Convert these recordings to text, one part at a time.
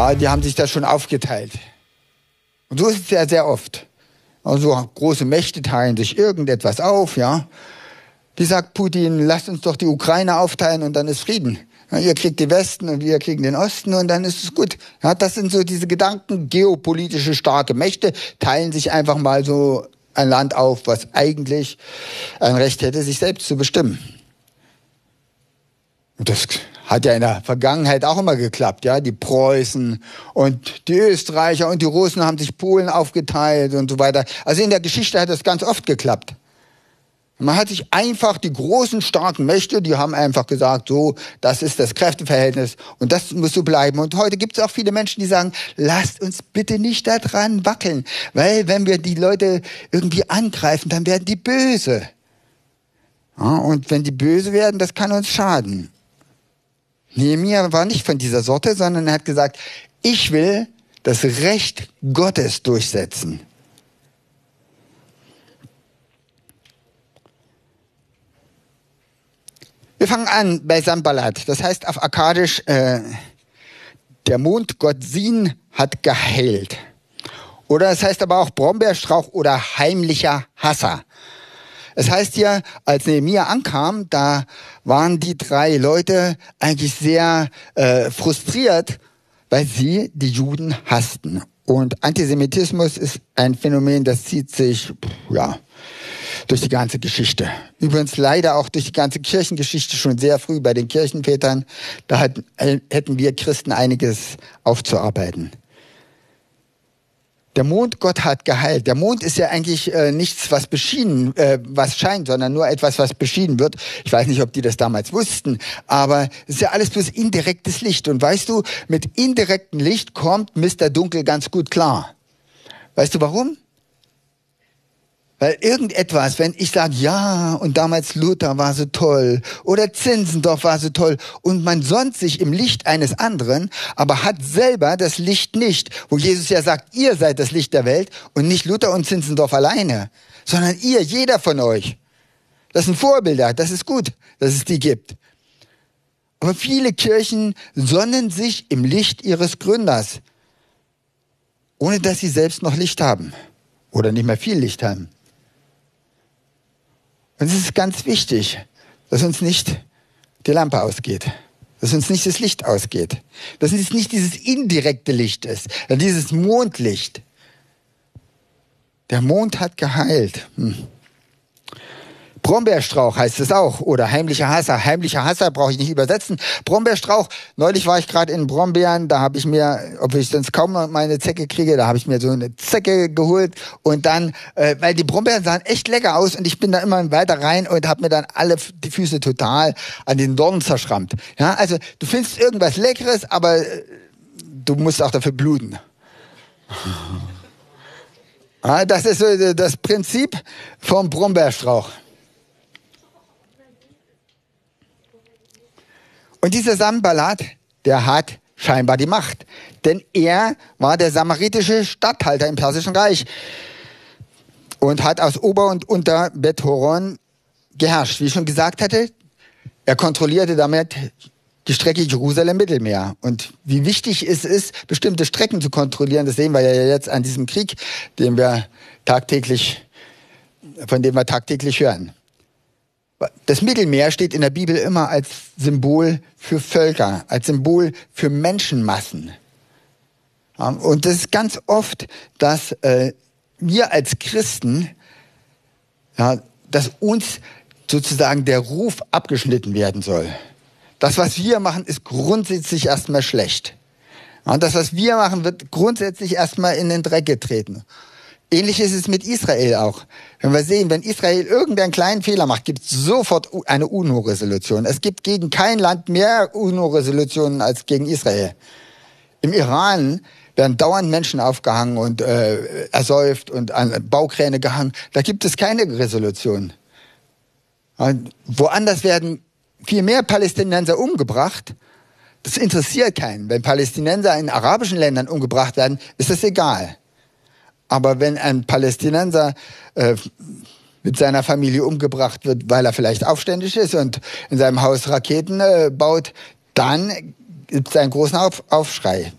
Ja, die haben sich das schon aufgeteilt. Und so ist es ja sehr oft. Also große Mächte teilen sich irgendetwas auf, ja. Die sagt Putin, lasst uns doch die Ukraine aufteilen und dann ist Frieden. Ja, ihr kriegt den Westen und wir kriegen den Osten und dann ist es gut. Ja, das sind so diese Gedanken, geopolitische starke Mächte teilen sich einfach mal so ein Land auf, was eigentlich ein Recht hätte, sich selbst zu bestimmen. Und das hat ja in der Vergangenheit auch immer geklappt, ja. Die Preußen und die Österreicher und die Russen haben sich Polen aufgeteilt und so weiter. Also in der Geschichte hat das ganz oft geklappt. Man hat sich einfach die großen, starken Mächte, die haben einfach gesagt, so, das ist das Kräfteverhältnis und das muss so bleiben. Und heute gibt es auch viele Menschen, die sagen, lasst uns bitte nicht daran wackeln, weil wenn wir die Leute irgendwie angreifen, dann werden die böse. Ja, und wenn die böse werden, das kann uns schaden. Nehemiah war nicht von dieser Sorte, sondern er hat gesagt, ich will das Recht Gottes durchsetzen. Wir fangen an bei Sambalat. Das heißt auf Akkadisch, äh, der Mondgott Sin hat geheilt. Oder es heißt aber auch Brombeerstrauch oder heimlicher Hasser. Es heißt hier, als Nehemiah ankam, da waren die drei Leute eigentlich sehr äh, frustriert, weil sie die Juden hassten. Und Antisemitismus ist ein Phänomen, das zieht sich, ja, durch die ganze Geschichte. Übrigens leider auch durch die ganze Kirchengeschichte schon sehr früh bei den Kirchenvätern. Da hätten wir Christen einiges aufzuarbeiten. Der Mondgott hat geheilt. Der Mond ist ja eigentlich äh, nichts, was beschienen, äh, was scheint, sondern nur etwas, was beschieden wird. Ich weiß nicht, ob die das damals wussten, aber es ist ja alles bloß indirektes Licht. Und weißt du, mit indirektem Licht kommt Mr. Dunkel ganz gut klar. Weißt du warum? Weil irgendetwas, wenn ich sage, ja, und damals Luther war so toll oder Zinzendorf war so toll und man sonst sich im Licht eines anderen, aber hat selber das Licht nicht, wo Jesus ja sagt, ihr seid das Licht der Welt und nicht Luther und Zinzendorf alleine, sondern ihr, jeder von euch. Das sind Vorbilder, das ist gut, dass es die gibt. Aber viele Kirchen sonnen sich im Licht ihres Gründers, ohne dass sie selbst noch Licht haben oder nicht mehr viel Licht haben. Und es ist ganz wichtig, dass uns nicht die Lampe ausgeht, dass uns nicht das Licht ausgeht, dass es nicht dieses indirekte Licht ist, dieses Mondlicht. Der Mond hat geheilt. Hm. Brombeerstrauch heißt es auch oder heimlicher Hasser. Heimlicher Hasser brauche ich nicht übersetzen. Brombeerstrauch. Neulich war ich gerade in Brombeeren, da habe ich mir, ob ich sonst kaum noch meine Zecke kriege, da habe ich mir so eine Zecke geholt und dann, äh, weil die Brombeeren sahen echt lecker aus und ich bin da immer weiter rein und habe mir dann alle die Füße total an den Dornen zerschrammt. Ja, also du findest irgendwas Leckeres, aber äh, du musst auch dafür bluten. Das ist so das Prinzip vom Brombeerstrauch. Und dieser Sambalat, der hat scheinbar die Macht. Denn er war der samaritische Statthalter im Persischen Reich und hat aus Ober- und Unter Bethoron geherrscht. Wie ich schon gesagt hatte, er kontrollierte damit die Strecke Jerusalem-Mittelmeer. Und wie wichtig es ist, bestimmte Strecken zu kontrollieren, das sehen wir ja jetzt an diesem Krieg, den wir tagtäglich, von dem wir tagtäglich hören. Das Mittelmeer steht in der Bibel immer als Symbol für Völker, als Symbol für Menschenmassen. Und das ist ganz oft, dass äh, wir als Christen, ja, dass uns sozusagen der Ruf abgeschnitten werden soll. Das, was wir machen, ist grundsätzlich erstmal schlecht. Und das, was wir machen, wird grundsätzlich erstmal in den Dreck getreten. Ähnlich ist es mit Israel auch. Wenn wir sehen, wenn Israel irgendeinen kleinen Fehler macht, gibt es sofort eine UNO-Resolution. Es gibt gegen kein Land mehr UNO-Resolutionen als gegen Israel. Im Iran werden dauernd Menschen aufgehangen und äh, ersäuft und an Baukräne gehangen. Da gibt es keine Resolution. Und woanders werden viel mehr Palästinenser umgebracht. Das interessiert keinen. Wenn Palästinenser in arabischen Ländern umgebracht werden, ist das egal. Aber wenn ein Palästinenser äh, mit seiner Familie umgebracht wird, weil er vielleicht aufständig ist und in seinem Haus Raketen äh, baut, dann gibt es einen großen Auf Aufschrei.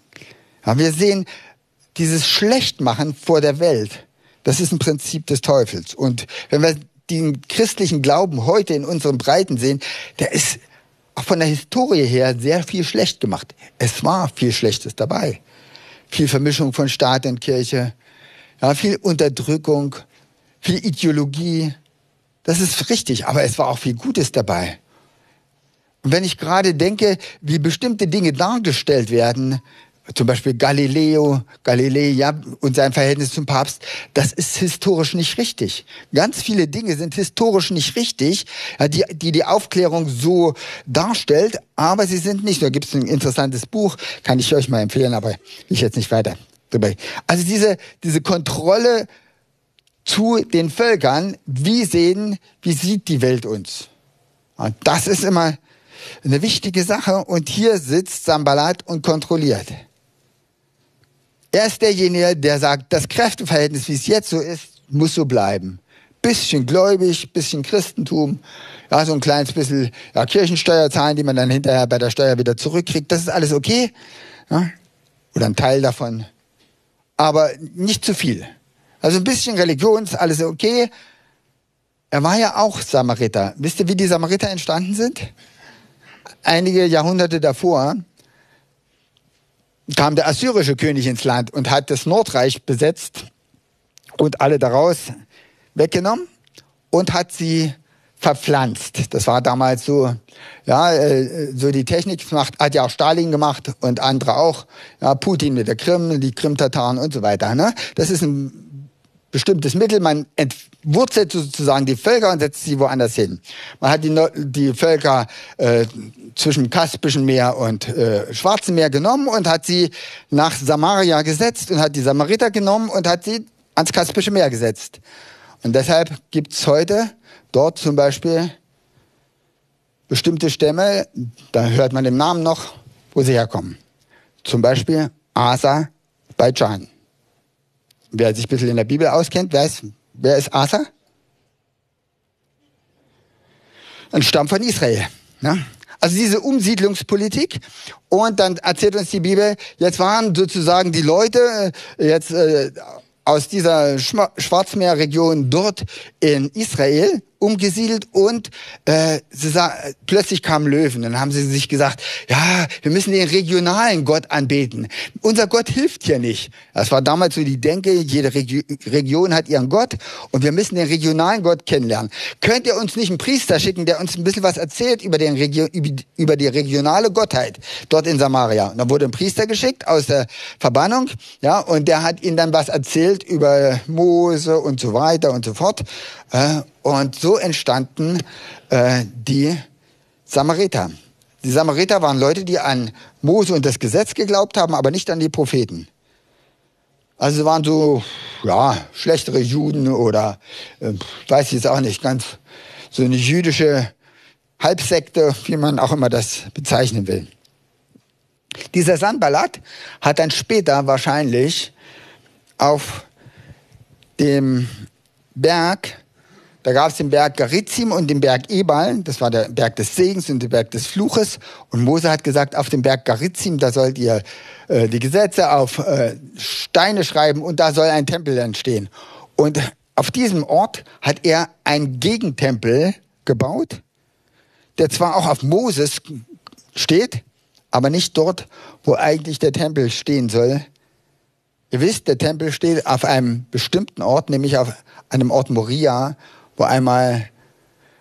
Ja, wir sehen dieses Schlechtmachen vor der Welt. Das ist ein Prinzip des Teufels. Und wenn wir den christlichen Glauben heute in unseren Breiten sehen, der ist auch von der Historie her sehr viel schlecht gemacht. Es war viel Schlechtes dabei. Viel Vermischung von Staat und Kirche, ja, viel Unterdrückung, viel Ideologie. Das ist richtig, aber es war auch viel Gutes dabei. Und wenn ich gerade denke, wie bestimmte Dinge dargestellt werden, zum Beispiel Galileo, Galilei ja, und sein Verhältnis zum Papst, das ist historisch nicht richtig. Ganz viele Dinge sind historisch nicht richtig, die, die die Aufklärung so darstellt, aber sie sind nicht. Da gibt es ein interessantes Buch, kann ich euch mal empfehlen, aber ich jetzt nicht weiter dabei. Also diese, diese Kontrolle zu den Völkern, wie sehen, wie sieht die Welt uns? Und das ist immer eine wichtige Sache und hier sitzt Sambalat und kontrolliert. Er ist derjenige, der sagt, das Kräfteverhältnis, wie es jetzt so ist, muss so bleiben. Bisschen gläubig, bisschen Christentum, ja, so ein kleines bisschen ja, Kirchensteuer zahlen, die man dann hinterher bei der Steuer wieder zurückkriegt. Das ist alles okay. Ja? Oder ein Teil davon. Aber nicht zu viel. Also ein bisschen Religion ist alles okay. Er war ja auch Samariter. Wisst ihr, wie die Samariter entstanden sind? Einige Jahrhunderte davor kam der assyrische König ins Land und hat das Nordreich besetzt und alle daraus weggenommen und hat sie verpflanzt. Das war damals so, ja, äh, so die Technik macht, hat ja auch Stalin gemacht und andere auch, ja, Putin mit der Krim, die Krim-Tataren und so weiter. Ne? Das ist ein bestimmtes Mittel. Man entwurzelt sozusagen die Völker und setzt sie woanders hin. Man hat die, die Völker äh, zwischen Kaspischen Meer und äh, Schwarzen Meer genommen und hat sie nach Samaria gesetzt und hat die Samariter genommen und hat sie ans Kaspische Meer gesetzt. Und deshalb gibt's heute dort zum Beispiel bestimmte Stämme, da hört man den Namen noch, wo sie herkommen. Zum Beispiel Asa bei Aserbaidschan. Wer sich ein bisschen in der Bibel auskennt, weiß, wer ist Asa? Ein Stamm von Israel. Ne? Also diese Umsiedlungspolitik. Und dann erzählt uns die Bibel, jetzt waren sozusagen die Leute äh, jetzt äh, aus dieser Schwarzmeerregion dort in Israel umgesiedelt und äh, sie sah, plötzlich kamen Löwen. Dann haben sie sich gesagt, ja, wir müssen den regionalen Gott anbeten. Unser Gott hilft hier nicht. Das war damals so die Denke, jede Regi Region hat ihren Gott und wir müssen den regionalen Gott kennenlernen. Könnt ihr uns nicht einen Priester schicken, der uns ein bisschen was erzählt über, den Regio über die regionale Gottheit dort in Samaria? Und dann wurde ein Priester geschickt aus der Verbannung, ja, und der hat ihnen dann was erzählt über Mose und so weiter und so fort. Äh, und so entstanden äh, die Samariter. Die Samariter waren Leute, die an Mose und das Gesetz geglaubt haben, aber nicht an die Propheten. Also sie waren so, ja, schlechtere Juden oder, äh, weiß ich jetzt auch nicht, ganz so eine jüdische Halbsekte, wie man auch immer das bezeichnen will. Dieser Sanballat hat dann später wahrscheinlich auf dem Berg da gab es den Berg Garizim und den Berg Ebal, das war der Berg des Segens und der Berg des Fluches. Und Mose hat gesagt, auf dem Berg Garizim, da sollt ihr äh, die Gesetze auf äh, Steine schreiben und da soll ein Tempel entstehen. Und auf diesem Ort hat er einen Gegentempel gebaut, der zwar auch auf Moses steht, aber nicht dort, wo eigentlich der Tempel stehen soll. Ihr wisst, der Tempel steht auf einem bestimmten Ort, nämlich auf einem Ort Moria, wo einmal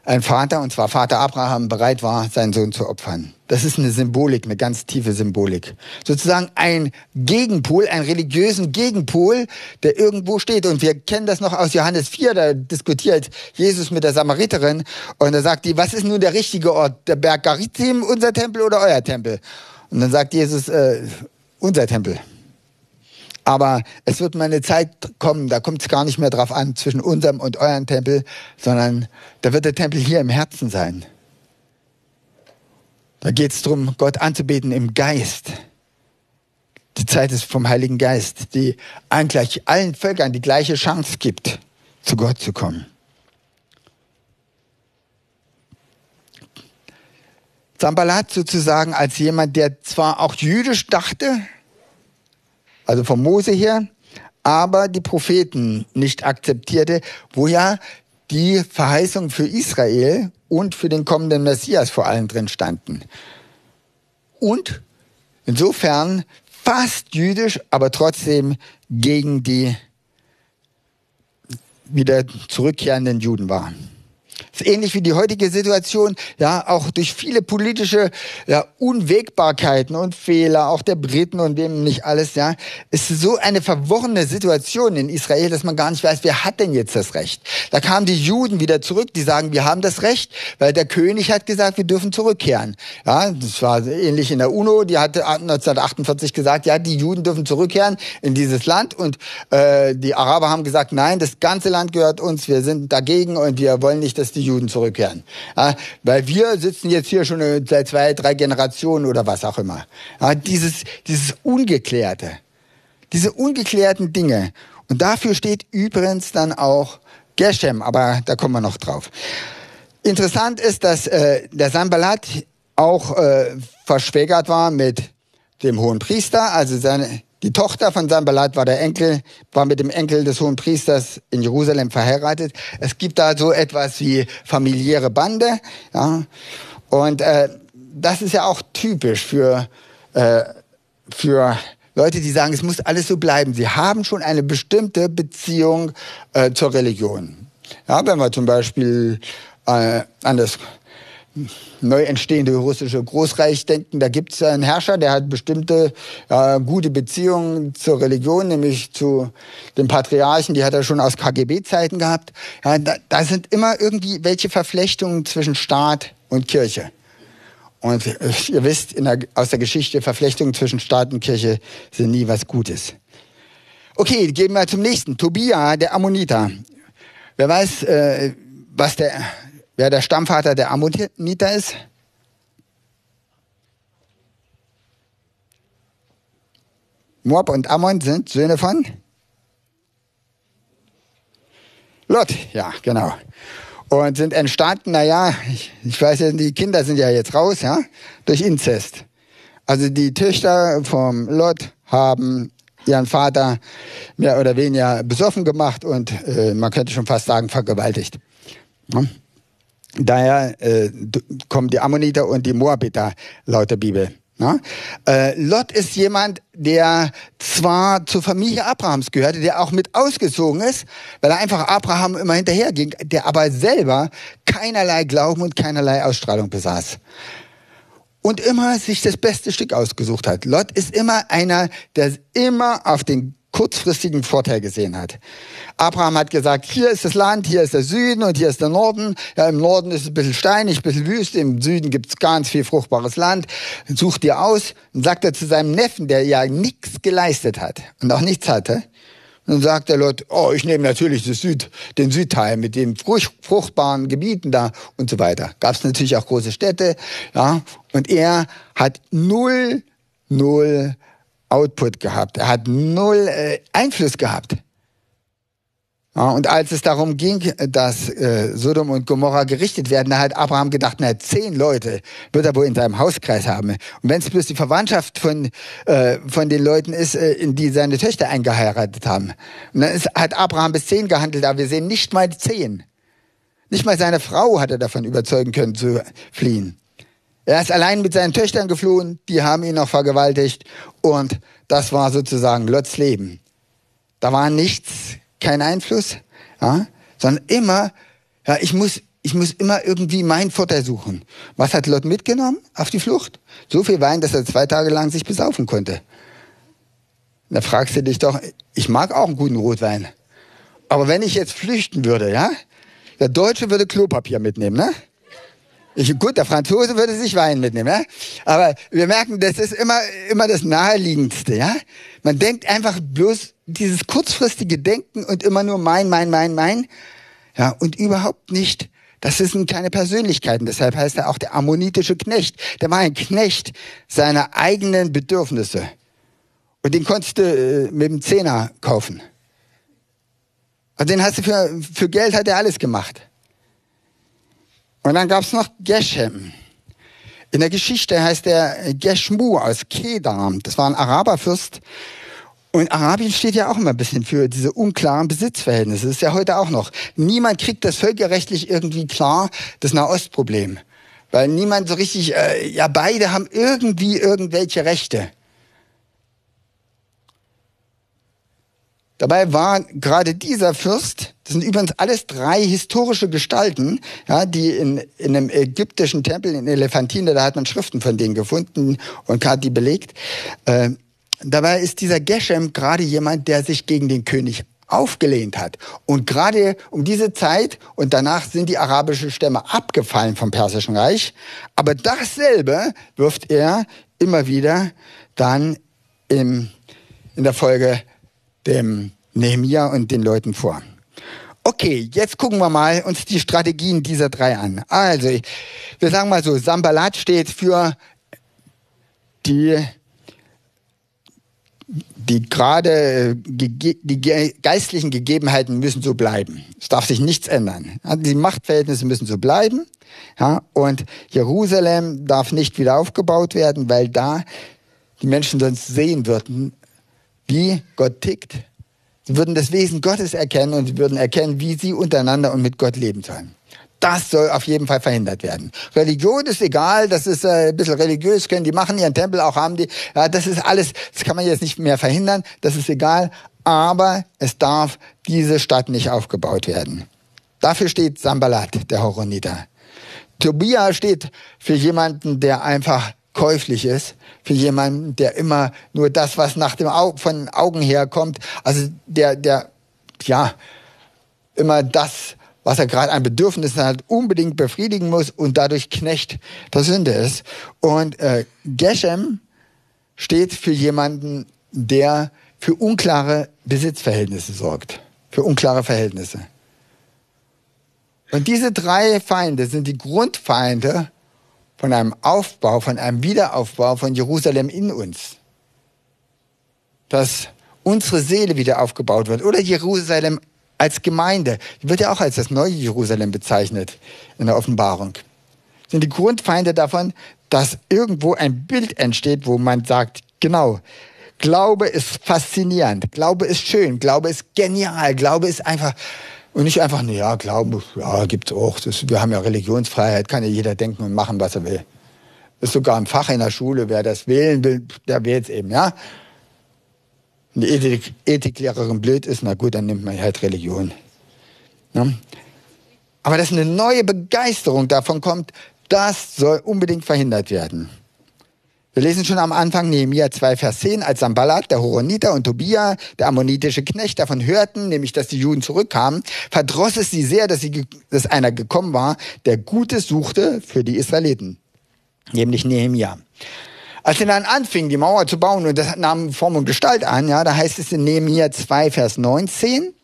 ein Vater, und zwar Vater Abraham, bereit war, seinen Sohn zu opfern. Das ist eine Symbolik, eine ganz tiefe Symbolik. Sozusagen ein Gegenpol, einen religiösen Gegenpol, der irgendwo steht. Und wir kennen das noch aus Johannes 4, da diskutiert Jesus mit der Samariterin und da sagt die, was ist nun der richtige Ort? Der Berg Garizim, unser Tempel oder euer Tempel? Und dann sagt Jesus, äh, unser Tempel. Aber es wird mal eine Zeit kommen, da kommt es gar nicht mehr drauf an, zwischen unserem und eurem Tempel, sondern da wird der Tempel hier im Herzen sein. Da geht es darum, Gott anzubeten im Geist. Die Zeit ist vom Heiligen Geist, die eigentlich allen Völkern die gleiche Chance gibt, zu Gott zu kommen. Zambalat sozusagen als jemand, der zwar auch jüdisch dachte, also von Mose her, aber die Propheten nicht akzeptierte, wo ja die Verheißung für Israel und für den kommenden Messias vor allem drin standen. Und insofern fast jüdisch, aber trotzdem gegen die wieder zurückkehrenden Juden war ähnlich wie die heutige Situation, ja, auch durch viele politische ja, Unwägbarkeiten und Fehler, auch der Briten und wem nicht alles, ja, ist so eine verworrene Situation in Israel, dass man gar nicht weiß, wer hat denn jetzt das Recht. Da kamen die Juden wieder zurück, die sagen, wir haben das Recht, weil der König hat gesagt, wir dürfen zurückkehren. Ja, das war ähnlich in der UNO, die hatte 1948 gesagt, ja, die Juden dürfen zurückkehren in dieses Land und äh, die Araber haben gesagt, nein, das ganze Land gehört uns, wir sind dagegen und wir wollen nicht, dass die Juden zurückkehren. Ja, weil wir sitzen jetzt hier schon seit zwei, drei Generationen oder was auch immer. Ja, dieses, dieses Ungeklärte, diese ungeklärten Dinge. Und dafür steht übrigens dann auch Geshem, aber da kommen wir noch drauf. Interessant ist, dass äh, der Sanballat auch äh, verschwägert war mit dem hohen Priester, also seine, die Tochter von Sanballat war der Enkel, war mit dem Enkel des hohen Priesters in Jerusalem verheiratet. Es gibt da so etwas wie familiäre Bande, ja. Und äh, das ist ja auch typisch für äh, für Leute, die sagen, es muss alles so bleiben. Sie haben schon eine bestimmte Beziehung äh, zur Religion. Ja, wenn wir zum Beispiel äh, an das neu entstehende russische Großreich denken, da gibt es einen Herrscher, der hat bestimmte äh, gute Beziehungen zur Religion, nämlich zu den Patriarchen, die hat er schon aus KGB-Zeiten gehabt. Ja, da, da sind immer irgendwie welche Verflechtungen zwischen Staat und Kirche. Und ihr wisst der, aus der Geschichte, Verflechtungen zwischen Staat und Kirche sind nie was Gutes. Okay, gehen wir zum nächsten. Tobia, der Ammoniter. Wer weiß, äh, was der wer der Stammvater der Ammoniter ist? Moab und Ammon sind Söhne von Lot, ja, genau. Und sind entstanden, naja, ich, ich weiß ja, die Kinder sind ja jetzt raus, ja, durch Inzest. Also die Töchter vom Lot haben ihren Vater mehr oder weniger besoffen gemacht und äh, man könnte schon fast sagen vergewaltigt. Ja? Daher äh, kommen die Ammoniter und die Moabiter laut der Bibel. Ja? Äh, Lot ist jemand, der zwar zur Familie Abrahams gehörte, der auch mit ausgezogen ist, weil er einfach Abraham immer hinterherging, der aber selber keinerlei Glauben und keinerlei Ausstrahlung besaß. Und immer sich das beste Stück ausgesucht hat. Lot ist immer einer, der immer auf den kurzfristigen Vorteil gesehen hat. Abraham hat gesagt, hier ist das Land, hier ist der Süden und hier ist der Norden. Ja, Im Norden ist es ein bisschen steinig, ein bisschen wüst, im Süden gibt es ganz viel fruchtbares Land. Such dir aus. Und sagt er zu seinem Neffen, der ja nichts geleistet hat und auch nichts hatte. Und sagt der Lot, oh, ich nehme natürlich Süd, den Südteil mit den fruchtbaren Gebieten da und so weiter. Gab es natürlich auch große Städte, ja. Und er hat null, null Output gehabt. Er hat null äh, Einfluss gehabt. Ja, und als es darum ging, dass äh, Sodom und Gomorra gerichtet werden, da hat Abraham gedacht, na, zehn Leute wird er wohl in seinem Hauskreis haben. Und wenn es bloß die Verwandtschaft von, äh, von den Leuten ist, äh, in die seine Töchter eingeheiratet haben. Und dann ist, hat Abraham bis zehn gehandelt, aber wir sehen nicht mal zehn. Nicht mal seine Frau hat er davon überzeugen können zu fliehen. Er ist allein mit seinen Töchtern geflohen, die haben ihn noch vergewaltigt und das war sozusagen Lots Leben. Da war nichts, kein Einfluss, ja, sondern immer, ja, ich muss, ich muss immer irgendwie meinen Vorteil suchen. Was hat Lot mitgenommen auf die Flucht? So viel Wein, dass er zwei Tage lang sich besaufen konnte. Da fragst du dich doch, ich mag auch einen guten Rotwein. Aber wenn ich jetzt flüchten würde, ja, der Deutsche würde Klopapier mitnehmen, ne? Ich, gut, der Franzose würde sich Wein mitnehmen, ja? aber wir merken, das ist immer, immer das Naheliegendste. Ja? Man denkt einfach bloß dieses kurzfristige Denken und immer nur mein, mein, mein, mein. Ja, und überhaupt nicht, das sind keine Persönlichkeiten. Deshalb heißt er auch der ammonitische Knecht. Der war ein Knecht seiner eigenen Bedürfnisse. Und den konntest du äh, mit dem Zehner kaufen. Und den hast du für, für Geld hat er alles gemacht. Und dann gab es noch Geshem. In der Geschichte heißt er Geshmu aus Kedam. Das war ein Araberfürst. Und Arabien steht ja auch immer ein bisschen für diese unklaren Besitzverhältnisse. Das ist ja heute auch noch. Niemand kriegt das völkerrechtlich irgendwie klar, das Nahostproblem. Weil niemand so richtig, äh, ja, beide haben irgendwie irgendwelche Rechte. Dabei war gerade dieser Fürst, das sind übrigens alles drei historische Gestalten, ja, die in, in einem ägyptischen Tempel in Elephantine, da hat man Schriften von denen gefunden und hat die belegt. Äh, dabei ist dieser Geshem gerade jemand, der sich gegen den König aufgelehnt hat. Und gerade um diese Zeit und danach sind die arabischen Stämme abgefallen vom Persischen Reich. Aber dasselbe wirft er immer wieder dann im, in der Folge dem Nehemia und den Leuten vor. Okay, jetzt gucken wir mal uns die Strategien dieser drei an. Also, wir sagen mal so, Sambalat steht für die, die gerade, die geistlichen Gegebenheiten müssen so bleiben. Es darf sich nichts ändern. Die Machtverhältnisse müssen so bleiben. Ja, und Jerusalem darf nicht wieder aufgebaut werden, weil da die Menschen sonst sehen würden, wie Gott tickt. Sie würden das Wesen Gottes erkennen und sie würden erkennen, wie sie untereinander und mit Gott leben sollen. Das soll auf jeden Fall verhindert werden. Religion ist egal, das ist äh, ein bisschen religiös, können die machen, ihren Tempel auch haben die. Ja, das ist alles, das kann man jetzt nicht mehr verhindern, das ist egal. Aber es darf diese Stadt nicht aufgebaut werden. Dafür steht Sambalat, der Horoniter. Tobia steht für jemanden, der einfach käuflich ist für jemanden, der immer nur das, was nach dem Au von Augen herkommt, also der, der, ja, immer das, was er gerade an Bedürfnissen hat, unbedingt befriedigen muss und dadurch Knecht der Sünde ist. Und äh, Geshem steht für jemanden, der für unklare Besitzverhältnisse sorgt, für unklare Verhältnisse. Und diese drei Feinde sind die Grundfeinde von einem Aufbau, von einem Wiederaufbau von Jerusalem in uns. Dass unsere Seele wieder aufgebaut wird. Oder Jerusalem als Gemeinde. Wird ja auch als das neue Jerusalem bezeichnet in der Offenbarung. Sind die Grundfeinde davon, dass irgendwo ein Bild entsteht, wo man sagt, genau, Glaube ist faszinierend, Glaube ist schön, Glaube ist genial, Glaube ist einfach und nicht einfach, ja, glauben, ja, gibt's auch. Das, wir haben ja Religionsfreiheit, kann ja jeder denken und machen, was er will. Ist sogar ein Fach in der Schule, wer das wählen will, der wählt es eben, ja. Die Ethik, Ethiklehrerin blöd ist, na gut, dann nimmt man halt Religion. Ja? Aber dass eine neue Begeisterung davon kommt, das soll unbedingt verhindert werden. Wir lesen schon am Anfang Nehemiah 2, Vers 10, als Sambalat, der Horoniter und Tobia, der ammonitische Knecht, davon hörten, nämlich dass die Juden zurückkamen, verdross es sie sehr, dass, sie, dass einer gekommen war, der Gutes suchte für die Israeliten, nämlich Nehemiah. Als sie dann anfingen, die Mauer zu bauen, und das nahm Form und Gestalt an, ja, da heißt es in Nehemiah 2, Vers 19,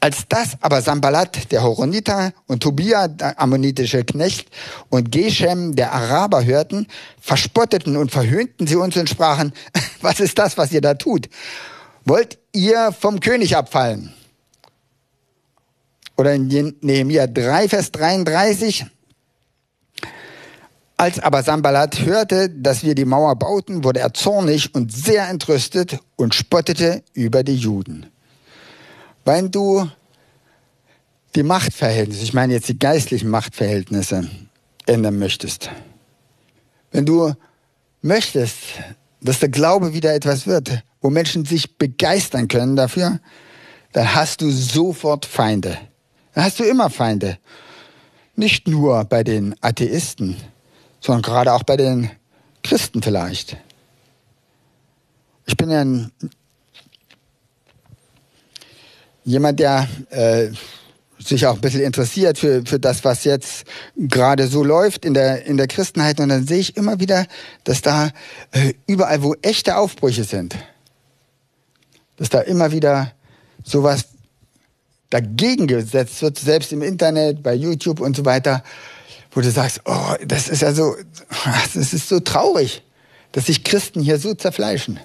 als das aber Sambalat, der Horoniter, und Tobia, der ammonitische Knecht, und Geshem, der Araber, hörten, verspotteten und verhöhnten sie uns und sprachen, was ist das, was ihr da tut? Wollt ihr vom König abfallen? Oder in Nehemiah 3, Vers 33, als aber Sambalat hörte, dass wir die Mauer bauten, wurde er zornig und sehr entrüstet und spottete über die Juden wenn du die Machtverhältnisse, ich meine jetzt die geistlichen Machtverhältnisse ändern möchtest, wenn du möchtest, dass der Glaube wieder etwas wird, wo Menschen sich begeistern können dafür, dann hast du sofort Feinde. Dann hast du immer Feinde. Nicht nur bei den Atheisten, sondern gerade auch bei den Christen vielleicht. Ich bin ja ein jemand, der äh, sich auch ein bisschen interessiert für, für das, was jetzt gerade so läuft in der, in der Christenheit. Und dann sehe ich immer wieder, dass da äh, überall, wo echte Aufbrüche sind, dass da immer wieder sowas dagegen gesetzt wird, selbst im Internet, bei YouTube und so weiter, wo du sagst, oh, das ist ja so, das ist so traurig, dass sich Christen hier so zerfleischen.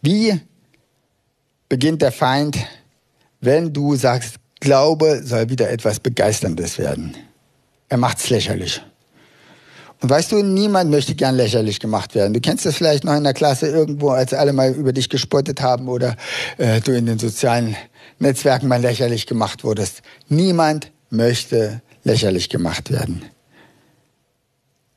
Wie beginnt der Feind, wenn du sagst, Glaube soll wieder etwas Begeisterndes werden? Er macht's lächerlich. Und weißt du, niemand möchte gern lächerlich gemacht werden. Du kennst das vielleicht noch in der Klasse irgendwo, als alle mal über dich gespottet haben oder äh, du in den sozialen Netzwerken mal lächerlich gemacht wurdest. Niemand möchte lächerlich gemacht werden.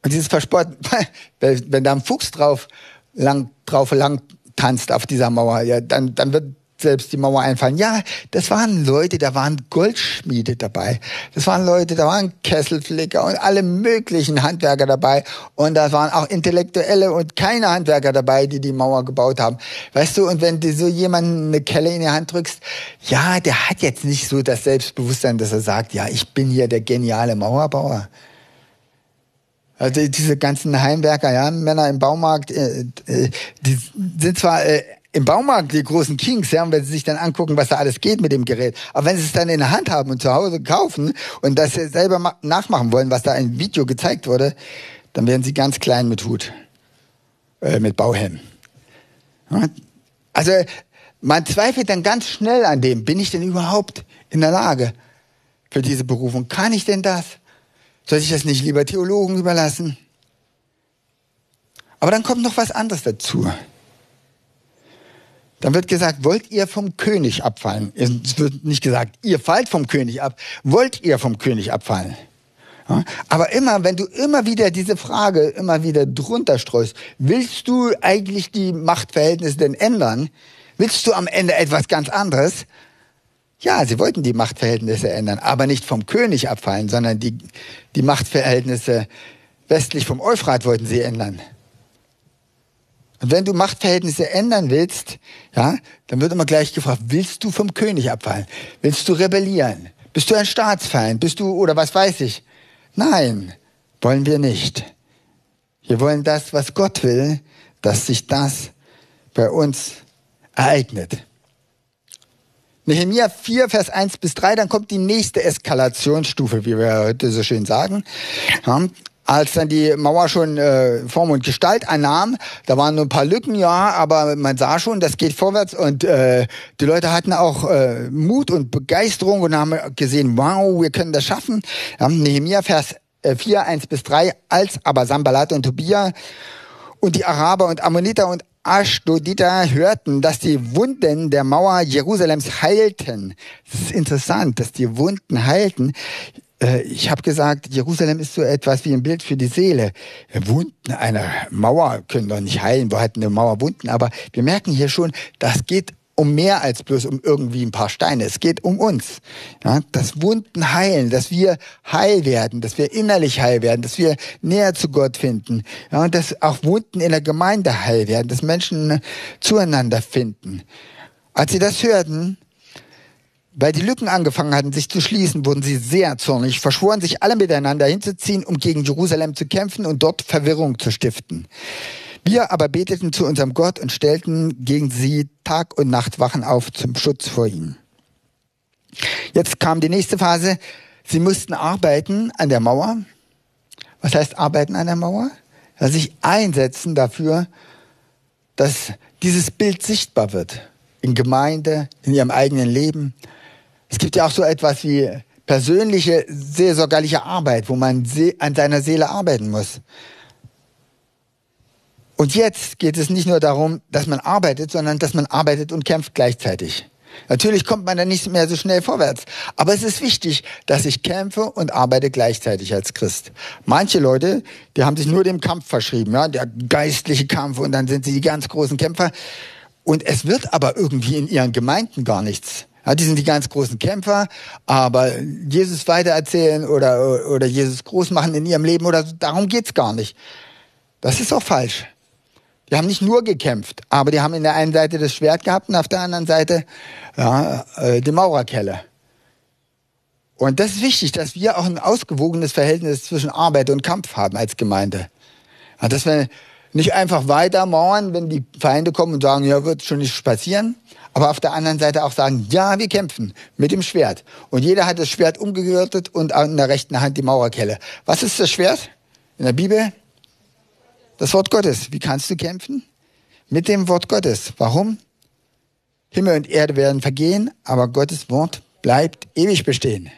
Und dieses Verspotten, wenn da ein Fuchs drauf lang, drauf lang tanzt auf dieser Mauer, ja, dann, dann wird selbst die Mauer einfallen. Ja, das waren Leute, da waren Goldschmiede dabei. Das waren Leute, da waren Kesselflicker und alle möglichen Handwerker dabei. Und da waren auch Intellektuelle und keine Handwerker dabei, die die Mauer gebaut haben. Weißt du, und wenn du so jemanden eine Kelle in die Hand drückst, ja, der hat jetzt nicht so das Selbstbewusstsein, dass er sagt, ja, ich bin hier der geniale Mauerbauer. Also diese ganzen Heimwerker, ja, Männer im Baumarkt, äh, äh, die sind zwar äh, im Baumarkt die großen Kings, ja, und wenn sie sich dann angucken, was da alles geht mit dem Gerät, aber wenn sie es dann in der Hand haben und zu Hause kaufen und das selber nachmachen wollen, was da im Video gezeigt wurde, dann werden sie ganz klein mit Hut, äh, mit Bauhelm. Ja? Also man zweifelt dann ganz schnell an dem, bin ich denn überhaupt in der Lage für diese Berufung? Kann ich denn das? Soll ich das nicht lieber Theologen überlassen? Aber dann kommt noch was anderes dazu. Dann wird gesagt, wollt ihr vom König abfallen? Es wird nicht gesagt, ihr fallt vom König ab. Wollt ihr vom König abfallen? Ja? Aber immer, wenn du immer wieder diese Frage immer wieder drunter streust, willst du eigentlich die Machtverhältnisse denn ändern? Willst du am Ende etwas ganz anderes? Ja, sie wollten die Machtverhältnisse ändern, aber nicht vom König abfallen, sondern die, die Machtverhältnisse westlich vom Euphrat wollten sie ändern. Und wenn du Machtverhältnisse ändern willst, ja, dann wird immer gleich gefragt, willst du vom König abfallen? Willst du rebellieren? Bist du ein Staatsfeind? Bist du, oder was weiß ich? Nein, wollen wir nicht. Wir wollen das, was Gott will, dass sich das bei uns ereignet. Nehemiah 4, Vers 1 bis 3, dann kommt die nächste Eskalationsstufe, wie wir heute so schön sagen. Ja, als dann die Mauer schon äh, Form und Gestalt annahm, da waren nur ein paar Lücken, ja, aber man sah schon, das geht vorwärts und äh, die Leute hatten auch äh, Mut und Begeisterung und haben gesehen, wow, wir können das schaffen. Ja, Nehemiah Vers 4, äh, 1 bis 3, als aber Sambalat und Tobia und die Araber und Ammoniter und Ashdoditer hörten, dass die Wunden der Mauer Jerusalems heilten. Das ist interessant, dass die Wunden heilten. Äh, ich habe gesagt, Jerusalem ist so etwas wie ein Bild für die Seele. Wunden einer Mauer können doch nicht heilen, wo hat eine Mauer Wunden? Aber wir merken hier schon, das geht um mehr als bloß um irgendwie ein paar Steine. Es geht um uns. Ja, dass Wunden heilen, dass wir heil werden, dass wir innerlich heil werden, dass wir näher zu Gott finden. Ja, und dass auch Wunden in der Gemeinde heil werden, dass Menschen zueinander finden. Als sie das hörten, weil die Lücken angefangen hatten, sich zu schließen, wurden sie sehr zornig, verschworen sich alle miteinander hinzuziehen, um gegen Jerusalem zu kämpfen und dort Verwirrung zu stiften. Wir aber beteten zu unserem Gott und stellten gegen sie Tag und Nacht Wachen auf zum Schutz vor ihnen. Jetzt kam die nächste Phase. Sie mussten arbeiten an der Mauer. Was heißt arbeiten an der Mauer? Ja, sich einsetzen dafür, dass dieses Bild sichtbar wird. In Gemeinde, in ihrem eigenen Leben. Es gibt ja auch so etwas wie persönliche, seelsorgerliche Arbeit, wo man an seiner Seele arbeiten muss. Und jetzt geht es nicht nur darum, dass man arbeitet, sondern dass man arbeitet und kämpft gleichzeitig. Natürlich kommt man dann nicht mehr so schnell vorwärts. Aber es ist wichtig, dass ich kämpfe und arbeite gleichzeitig als Christ. Manche Leute, die haben sich nur dem Kampf verschrieben, ja, der geistliche Kampf und dann sind sie die ganz großen Kämpfer. Und es wird aber irgendwie in ihren Gemeinden gar nichts. Ja, die sind die ganz großen Kämpfer, aber Jesus weitererzählen oder, oder Jesus groß machen in ihrem Leben oder darum geht's gar nicht. Das ist auch falsch. Die haben nicht nur gekämpft, aber die haben in der einen Seite das Schwert gehabt und auf der anderen Seite ja, äh, die Maurerkelle. Und das ist wichtig, dass wir auch ein ausgewogenes Verhältnis zwischen Arbeit und Kampf haben als Gemeinde. Ja, dass wir nicht einfach weiter mauern, wenn die Feinde kommen und sagen, ja, wird schon nicht passieren, aber auf der anderen Seite auch sagen, ja, wir kämpfen mit dem Schwert. Und jeder hat das Schwert umgegürtet und in der rechten Hand die Mauerkelle. Was ist das Schwert in der Bibel? Das Wort Gottes. Wie kannst du kämpfen? Mit dem Wort Gottes. Warum? Himmel und Erde werden vergehen, aber Gottes Wort bleibt ewig bestehen.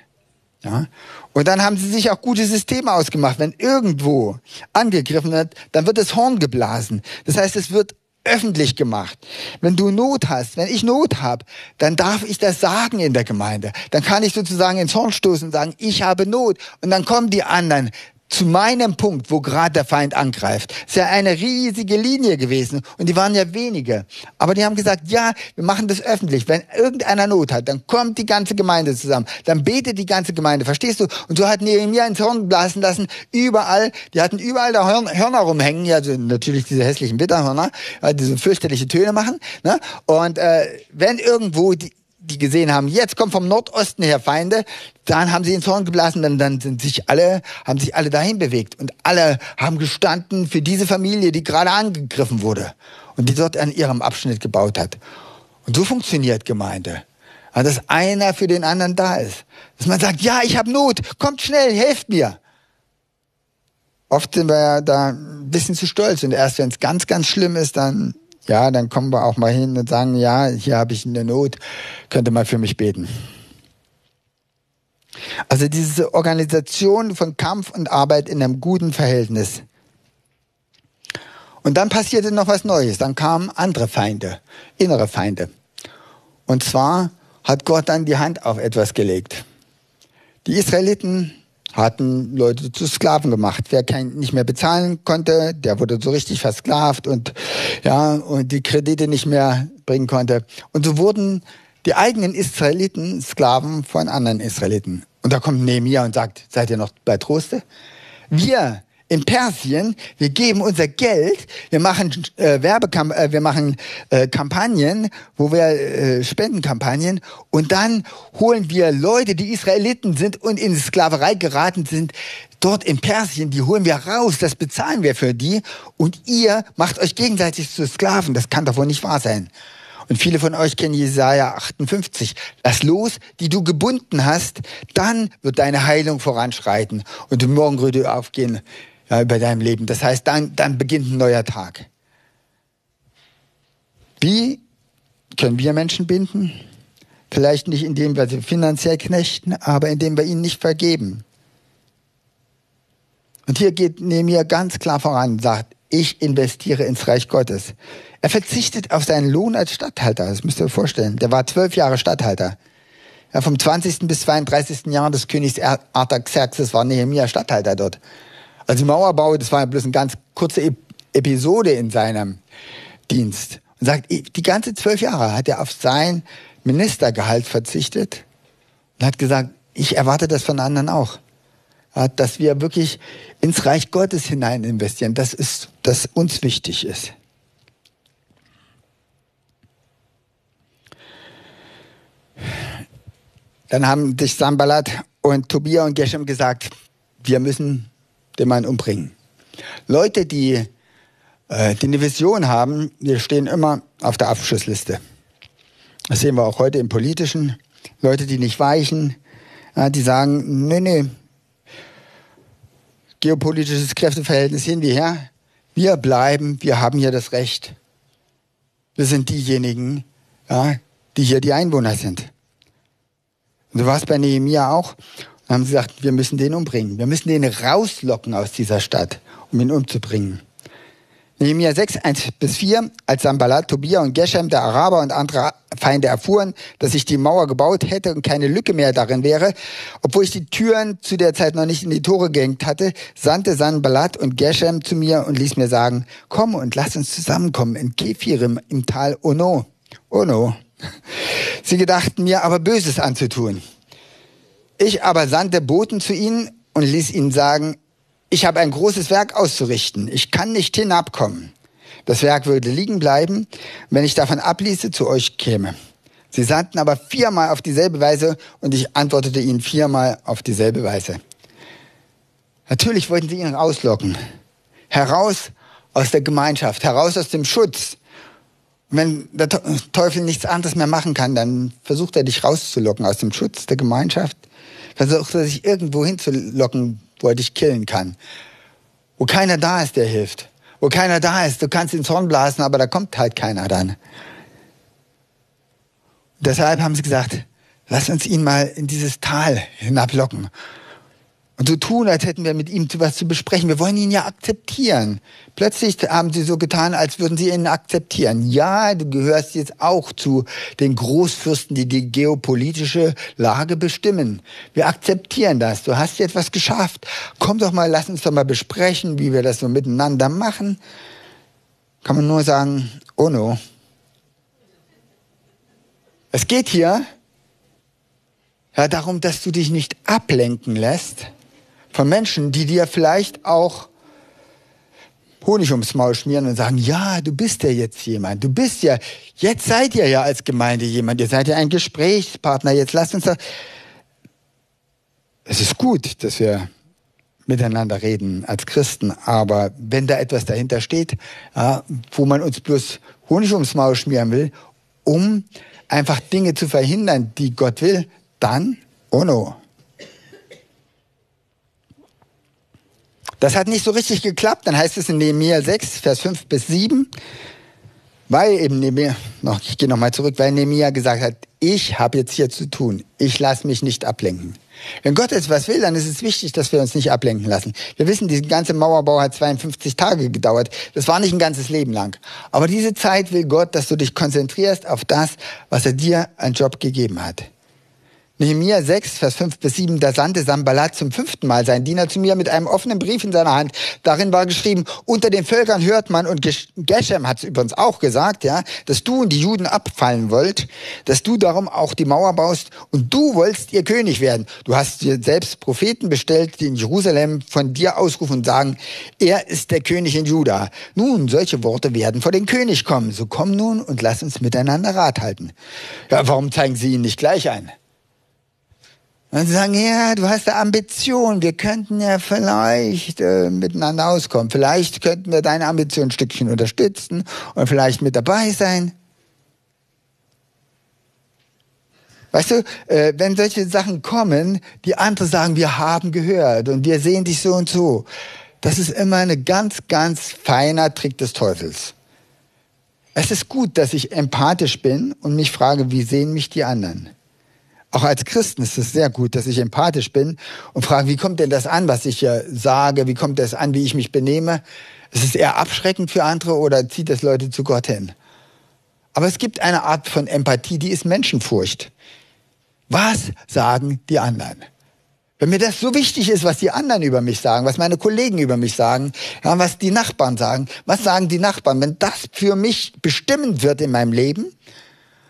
Ja? Und dann haben sie sich auch gute Systeme ausgemacht. Wenn irgendwo angegriffen wird, dann wird das Horn geblasen. Das heißt, es wird öffentlich gemacht. Wenn du Not hast, wenn ich Not habe, dann darf ich das sagen in der Gemeinde. Dann kann ich sozusagen ins Horn stoßen und sagen, ich habe Not. Und dann kommen die anderen zu meinem Punkt, wo gerade der Feind angreift. Es ist ja eine riesige Linie gewesen und die waren ja wenige. Aber die haben gesagt, ja, wir machen das öffentlich. Wenn irgendeiner Not hat, dann kommt die ganze Gemeinde zusammen. Dann betet die ganze Gemeinde, verstehst du? Und so hat Nehemiah ins Horn blasen lassen, überall. Die hatten überall da Hörner rumhängen, ja, also natürlich diese hässlichen Bitterhörner, die so fürchterliche Töne machen. Ne? Und äh, wenn irgendwo die, die gesehen haben, jetzt kommen vom Nordosten her Feinde, dann haben sie ins Horn geblasen, dann, dann sind sich alle, haben sich alle dahin bewegt und alle haben gestanden für diese Familie, die gerade angegriffen wurde und die dort an ihrem Abschnitt gebaut hat. Und so funktioniert Gemeinde. Dass einer für den anderen da ist. Dass man sagt, ja, ich habe Not, kommt schnell, helft mir. Oft sind wir ja da ein bisschen zu stolz und erst wenn es ganz, ganz schlimm ist, dann ja, dann kommen wir auch mal hin und sagen, ja, hier habe ich eine Not, könnte mal für mich beten. Also diese Organisation von Kampf und Arbeit in einem guten Verhältnis. Und dann passierte noch was Neues. Dann kamen andere Feinde, innere Feinde. Und zwar hat Gott dann die Hand auf etwas gelegt. Die Israeliten hatten Leute zu Sklaven gemacht. Wer kein, nicht mehr bezahlen konnte, der wurde so richtig versklavt und, ja, und die Kredite nicht mehr bringen konnte. Und so wurden die eigenen Israeliten Sklaven von anderen Israeliten. Und da kommt Nehemiah und sagt, seid ihr noch bei Troste? Wir in Persien, wir geben unser Geld, wir machen äh, Werbekam äh, wir machen äh, Kampagnen, wo wir äh, Spendenkampagnen. Und dann holen wir Leute, die Israeliten sind und in Sklaverei geraten sind, dort in Persien, die holen wir raus, das bezahlen wir für die. Und ihr macht euch gegenseitig zu Sklaven, das kann doch wohl nicht wahr sein. Und viele von euch kennen Jesaja 58. Lass los, die du gebunden hast, dann wird deine Heilung voranschreiten. Und die Morgenröte aufgehen über deinem Leben. Das heißt, dann, dann beginnt ein neuer Tag. Wie können wir Menschen binden? Vielleicht nicht, indem wir sie finanziell knechten, aber indem wir ihnen nicht vergeben. Und hier geht Nehemiah ganz klar voran, sagt, ich investiere ins Reich Gottes. Er verzichtet auf seinen Lohn als Statthalter, das müsst ihr euch vorstellen. Der war zwölf Jahre Statthalter. Ja, vom 20. bis 32. Jahr des Königs Artaxerxes war Nehemiah Statthalter dort. Also Mauerbau, das war ja bloß eine ganz kurze Episode in seinem Dienst. Und sagt, die ganze zwölf Jahre hat er auf sein Ministergehalt verzichtet und hat gesagt, ich erwarte das von anderen auch. dass wir wirklich ins Reich Gottes hinein investieren. Das ist, das uns wichtig ist. Dann haben sich Sambalat und Tobia und Geshem gesagt, wir müssen den Mann umbringen. Leute, die, äh, die eine Vision haben, die stehen immer auf der Abschussliste. Das sehen wir auch heute im Politischen. Leute, die nicht weichen, ja, die sagen, nee, nee, geopolitisches Kräfteverhältnis hin wie her. Wir bleiben, wir haben hier das Recht. Wir sind diejenigen, ja, die hier die Einwohner sind. Und so war es bei Nehemiah auch. Und haben sie gesagt, wir müssen den umbringen. Wir müssen den rauslocken aus dieser Stadt, um ihn umzubringen. Nehemiah 6, 1 bis 4, als Sambalat, Tobia und Geshem, der Araber und andere Feinde erfuhren, dass ich die Mauer gebaut hätte und keine Lücke mehr darin wäre, obwohl ich die Türen zu der Zeit noch nicht in die Tore gehängt hatte, sandte Sanballat und Geshem zu mir und ließ mir sagen, komm und lass uns zusammenkommen in Kephirim im Tal Ono. Ono. Sie gedachten mir aber Böses anzutun. Ich aber sandte Boten zu ihnen und ließ ihnen sagen, ich habe ein großes Werk auszurichten. Ich kann nicht hinabkommen. Das Werk würde liegen bleiben, wenn ich davon abließe, zu euch käme. Sie sandten aber viermal auf dieselbe Weise und ich antwortete ihnen viermal auf dieselbe Weise. Natürlich wollten sie ihn rauslocken. Heraus aus der Gemeinschaft, heraus aus dem Schutz. Wenn der Teufel nichts anderes mehr machen kann, dann versucht er dich rauszulocken aus dem Schutz der Gemeinschaft, versucht er sich irgendwo hinzulocken, wo er dich killen kann. Wo keiner da ist, der hilft. Wo keiner da ist, du kannst ins Horn blasen, aber da kommt halt keiner dann. deshalb haben sie gesagt, Lass uns ihn mal in dieses Tal hinablocken und so tun, als hätten wir mit ihm was zu besprechen. Wir wollen ihn ja akzeptieren. Plötzlich haben sie so getan, als würden sie ihn akzeptieren. Ja, du gehörst jetzt auch zu den Großfürsten, die die geopolitische Lage bestimmen. Wir akzeptieren das. Du hast jetzt was geschafft. Komm doch mal, lass uns doch mal besprechen, wie wir das so miteinander machen. Kann man nur sagen, oh no. Es geht hier ja, darum, dass du dich nicht ablenken lässt von Menschen, die dir vielleicht auch Honig ums Maul schmieren und sagen, ja, du bist ja jetzt jemand, du bist ja, jetzt seid ihr ja als Gemeinde jemand, ihr seid ja ein Gesprächspartner, jetzt lasst uns da. Es ist gut, dass wir miteinander reden als Christen, aber wenn da etwas dahinter steht, ja, wo man uns bloß Honig ums Maul schmieren will, um einfach Dinge zu verhindern, die Gott will, dann, oh no. Das hat nicht so richtig geklappt. Dann heißt es in Nehemiah 6, Vers 5 bis 7, weil eben Nehemiah, noch, ich gehe nochmal zurück, weil Nehemiah gesagt hat, ich habe jetzt hier zu tun. Ich lasse mich nicht ablenken. Wenn Gott etwas will, dann ist es wichtig, dass wir uns nicht ablenken lassen. Wir wissen, dieser ganze Mauerbau hat 52 Tage gedauert. Das war nicht ein ganzes Leben lang. Aber diese Zeit will Gott, dass du dich konzentrierst auf das, was er dir einen Job gegeben hat. Nehemiah 6, Vers 5 bis 7, da sandte Sambalat zum fünften Mal seinen Diener zu mir mit einem offenen Brief in seiner Hand. Darin war geschrieben, unter den Völkern hört man, und Geshem hat es übrigens auch gesagt, ja, dass du und die Juden abfallen wollt, dass du darum auch die Mauer baust und du wolltest ihr König werden. Du hast dir selbst Propheten bestellt, die in Jerusalem von dir ausrufen und sagen, er ist der König in Juda. Nun, solche Worte werden vor den König kommen. So komm nun und lass uns miteinander Rat halten. Ja, warum zeigen sie ihn nicht gleich ein? Und sie sagen, ja, du hast eine Ambition, wir könnten ja vielleicht äh, miteinander auskommen. Vielleicht könnten wir deine Ambition ein Stückchen unterstützen und vielleicht mit dabei sein. Weißt du, äh, wenn solche Sachen kommen, die andere sagen, wir haben gehört und wir sehen dich so und so, das ist immer ein ganz, ganz feiner Trick des Teufels. Es ist gut, dass ich empathisch bin und mich frage, wie sehen mich die anderen? Auch als Christen ist es sehr gut, dass ich empathisch bin und frage, wie kommt denn das an, was ich hier sage? Wie kommt das an, wie ich mich benehme? Ist es eher abschreckend für andere oder zieht das Leute zu Gott hin? Aber es gibt eine Art von Empathie, die ist Menschenfurcht. Was sagen die anderen? Wenn mir das so wichtig ist, was die anderen über mich sagen, was meine Kollegen über mich sagen, was die Nachbarn sagen, was sagen die Nachbarn, wenn das für mich bestimmend wird in meinem Leben,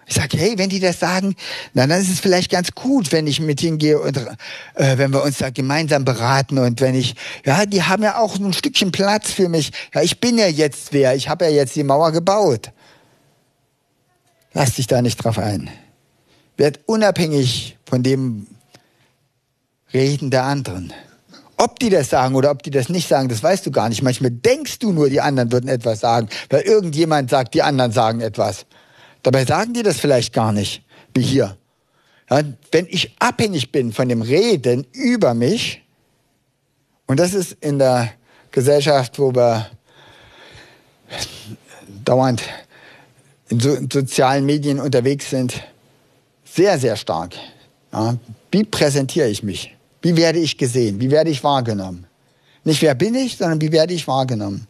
ich sage, hey, wenn die das sagen, na, dann ist es vielleicht ganz gut, wenn ich mit ihnen gehe und äh, wenn wir uns da gemeinsam beraten und wenn ich, ja, die haben ja auch ein Stückchen Platz für mich. Ja, ich bin ja jetzt wer, ich habe ja jetzt die Mauer gebaut. Lass dich da nicht drauf ein. Werd unabhängig von dem Reden der anderen. Ob die das sagen oder ob die das nicht sagen, das weißt du gar nicht. Manchmal denkst du nur, die anderen würden etwas sagen, weil irgendjemand sagt, die anderen sagen etwas. Dabei sagen die das vielleicht gar nicht, wie hier. Ja, wenn ich abhängig bin von dem Reden über mich, und das ist in der Gesellschaft, wo wir dauernd in, so, in sozialen Medien unterwegs sind, sehr, sehr stark. Ja, wie präsentiere ich mich? Wie werde ich gesehen? Wie werde ich wahrgenommen? Nicht wer bin ich, sondern wie werde ich wahrgenommen?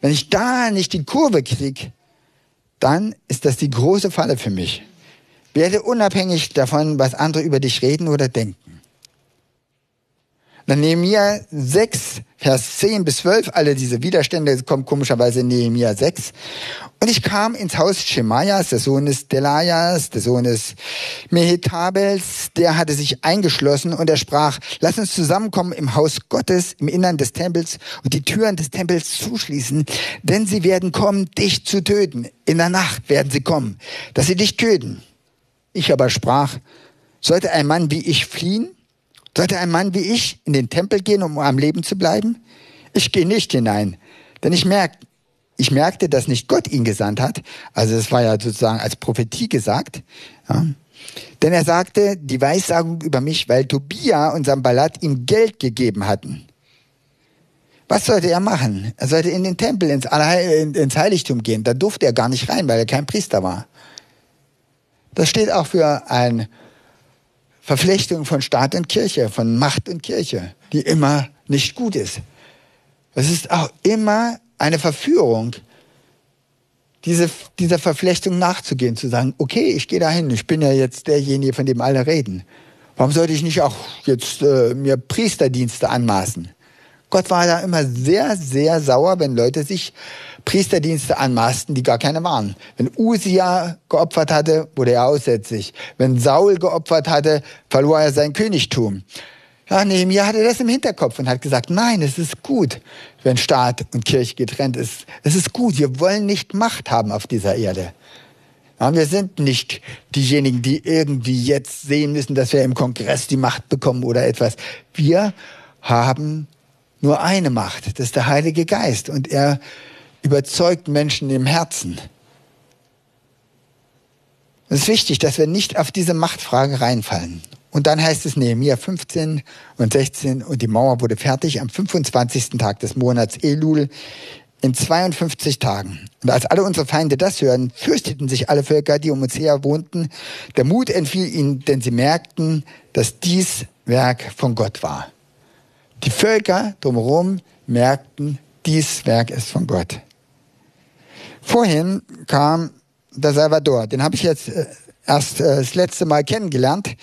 Wenn ich da nicht die Kurve kriege, dann ist das die große Falle für mich. Werde unabhängig davon, was andere über dich reden oder denken. Dann Nehemiah 6, Vers 10 bis 12, alle diese Widerstände kommen komischerweise in Nehemiah 6. Und ich kam ins Haus Shemaias, des Sohnes Delajas, des Sohnes Mehetabels, der hatte sich eingeschlossen und er sprach, lass uns zusammenkommen im Haus Gottes, im Innern des Tempels und die Türen des Tempels zuschließen, denn sie werden kommen, dich zu töten. In der Nacht werden sie kommen, dass sie dich töten. Ich aber sprach, sollte ein Mann wie ich fliehen? Sollte ein Mann wie ich in den Tempel gehen, um am Leben zu bleiben? Ich gehe nicht hinein, denn ich merke, ich merkte, dass nicht Gott ihn gesandt hat. Also es war ja sozusagen als Prophetie gesagt. Ja. Denn er sagte die Weissagung über mich, weil Tobia und Sambalat ihm Geld gegeben hatten. Was sollte er machen? Er sollte in den Tempel, ins, ins Heiligtum gehen. Da durfte er gar nicht rein, weil er kein Priester war. Das steht auch für ein Verflechtung von Staat und Kirche, von Macht und Kirche, die immer nicht gut ist. Es ist auch immer eine Verführung, diese, dieser Verflechtung nachzugehen, zu sagen, okay, ich gehe dahin, ich bin ja jetzt derjenige, von dem alle reden. Warum sollte ich nicht auch jetzt äh, mir Priesterdienste anmaßen? Gott war da immer sehr, sehr sauer, wenn Leute sich Priesterdienste anmaßten, die gar keine waren. Wenn Usia geopfert hatte, wurde er aussätzlich. Wenn Saul geopfert hatte, verlor er sein Königtum. Ja, Nehemiah hatte das im Hinterkopf und hat gesagt, nein, es ist gut, wenn Staat und Kirche getrennt ist. Es ist gut, wir wollen nicht Macht haben auf dieser Erde. Ja, wir sind nicht diejenigen, die irgendwie jetzt sehen müssen, dass wir im Kongress die Macht bekommen oder etwas. Wir haben nur eine Macht, das ist der Heilige Geist. Und er überzeugt Menschen im Herzen. Es ist wichtig, dass wir nicht auf diese Machtfrage reinfallen. Und dann heißt es Nehemiah 15 und 16 und die Mauer wurde fertig am 25. Tag des Monats Elul in 52 Tagen. Und als alle unsere Feinde das hören, fürchteten sich alle Völker, die um uns her wohnten. Der Mut entfiel ihnen, denn sie merkten, dass dies Werk von Gott war. Die Völker drumherum merkten, dies Werk ist von Gott. Vorhin kam der Salvador, den habe ich jetzt äh, erst äh, das letzte Mal kennengelernt.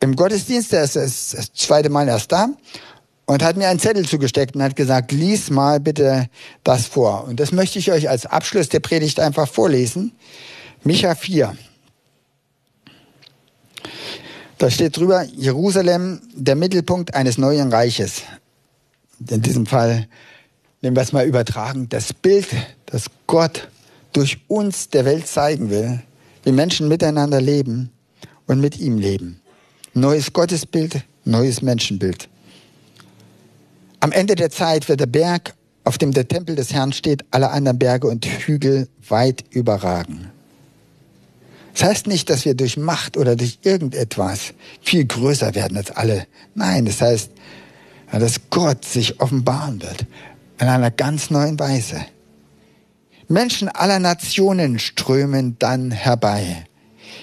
Im Gottesdienst, der ist das zweite Mal erst da und hat mir einen Zettel zugesteckt und hat gesagt, lies mal bitte das vor. Und das möchte ich euch als Abschluss der Predigt einfach vorlesen. Micha 4. Da steht drüber, Jerusalem, der Mittelpunkt eines neuen Reiches. In diesem Fall nehmen wir es mal übertragen, das Bild, Gott durch uns der Welt zeigen will, wie Menschen miteinander leben und mit ihm leben. Neues Gottesbild, neues Menschenbild. Am Ende der Zeit wird der Berg, auf dem der Tempel des Herrn steht, alle anderen Berge und Hügel weit überragen. Das heißt nicht, dass wir durch Macht oder durch irgendetwas viel größer werden als alle. Nein, das heißt, dass Gott sich offenbaren wird in einer ganz neuen Weise. Menschen aller Nationen strömen dann herbei.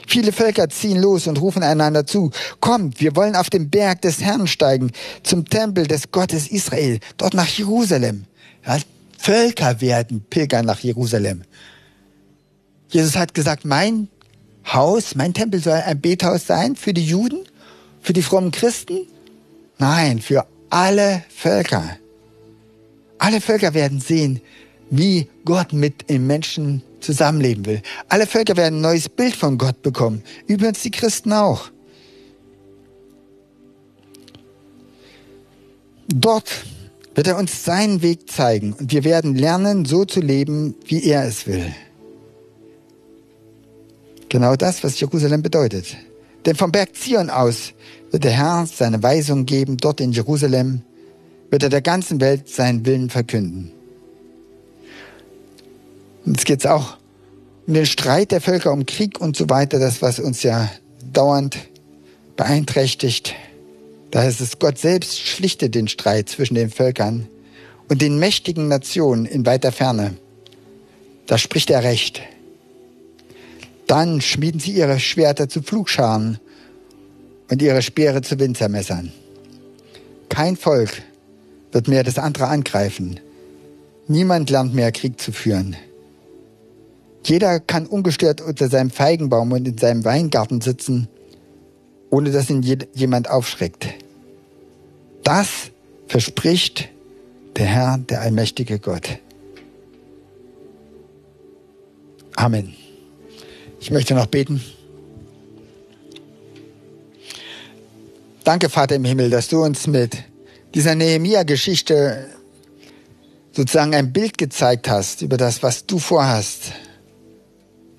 Viele Völker ziehen los und rufen einander zu, kommt, wir wollen auf den Berg des Herrn steigen, zum Tempel des Gottes Israel, dort nach Jerusalem. Ja, Völker werden pilgern nach Jerusalem. Jesus hat gesagt, mein Haus, mein Tempel soll ein Bethaus sein für die Juden, für die frommen Christen? Nein, für alle Völker. Alle Völker werden sehen, wie Gott mit den Menschen zusammenleben will. Alle Völker werden ein neues Bild von Gott bekommen. Übrigens die Christen auch. Dort wird er uns seinen Weg zeigen und wir werden lernen, so zu leben, wie er es will. Genau das, was Jerusalem bedeutet. Denn vom Berg Zion aus wird der Herr seine Weisung geben, dort in Jerusalem wird er der ganzen Welt seinen Willen verkünden. Und jetzt geht es auch um den Streit der Völker, um Krieg und so weiter, das, was uns ja dauernd beeinträchtigt. Da heißt es, Gott selbst schlichtet den Streit zwischen den Völkern und den mächtigen Nationen in weiter Ferne. Da spricht er recht. Dann schmieden sie ihre Schwerter zu Pflugscharen und ihre Speere zu Winzermessern. Kein Volk wird mehr das andere angreifen. Niemand lernt mehr Krieg zu führen. Jeder kann ungestört unter seinem Feigenbaum und in seinem Weingarten sitzen, ohne dass ihn jemand aufschreckt. Das verspricht der Herr, der allmächtige Gott. Amen. Ich möchte noch beten. Danke, Vater im Himmel, dass du uns mit dieser Nehemia-Geschichte sozusagen ein Bild gezeigt hast über das, was du vorhast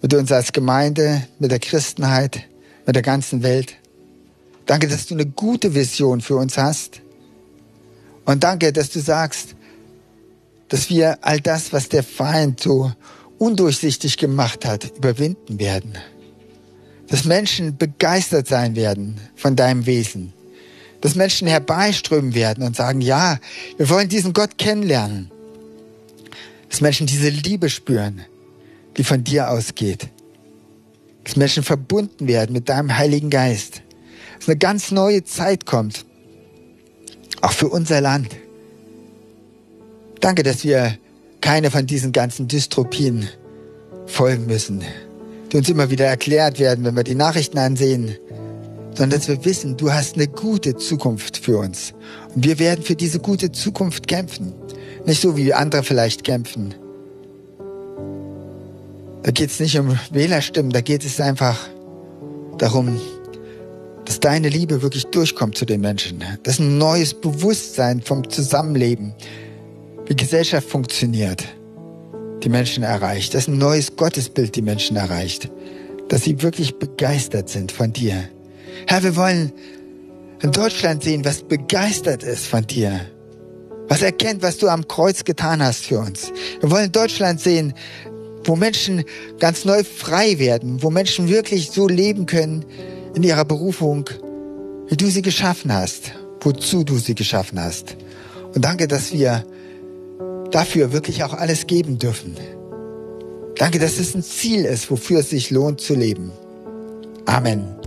mit uns als Gemeinde, mit der Christenheit, mit der ganzen Welt. Danke, dass du eine gute Vision für uns hast. Und danke, dass du sagst, dass wir all das, was der Feind so undurchsichtig gemacht hat, überwinden werden. Dass Menschen begeistert sein werden von deinem Wesen. Dass Menschen herbeiströmen werden und sagen, ja, wir wollen diesen Gott kennenlernen. Dass Menschen diese Liebe spüren die von dir ausgeht. Dass Menschen verbunden werden mit deinem Heiligen Geist. dass eine ganz neue Zeit kommt. Auch für unser Land. Danke, dass wir keine von diesen ganzen Dystropien folgen müssen, die uns immer wieder erklärt werden, wenn wir die Nachrichten ansehen, sondern dass wir wissen, du hast eine gute Zukunft für uns. Und wir werden für diese gute Zukunft kämpfen. Nicht so, wie andere vielleicht kämpfen. Da geht es nicht um Wählerstimmen, da geht es einfach darum, dass deine Liebe wirklich durchkommt zu den Menschen. Dass ein neues Bewusstsein vom Zusammenleben, wie Gesellschaft funktioniert, die Menschen erreicht. Dass ein neues Gottesbild die Menschen erreicht. Dass sie wirklich begeistert sind von dir. Herr, wir wollen in Deutschland sehen, was begeistert ist von dir. Was erkennt, was du am Kreuz getan hast für uns. Wir wollen Deutschland sehen, wo Menschen ganz neu frei werden, wo Menschen wirklich so leben können in ihrer Berufung, wie du sie geschaffen hast, wozu du sie geschaffen hast. Und danke, dass wir dafür wirklich auch alles geben dürfen. Danke, dass es ein Ziel ist, wofür es sich lohnt zu leben. Amen.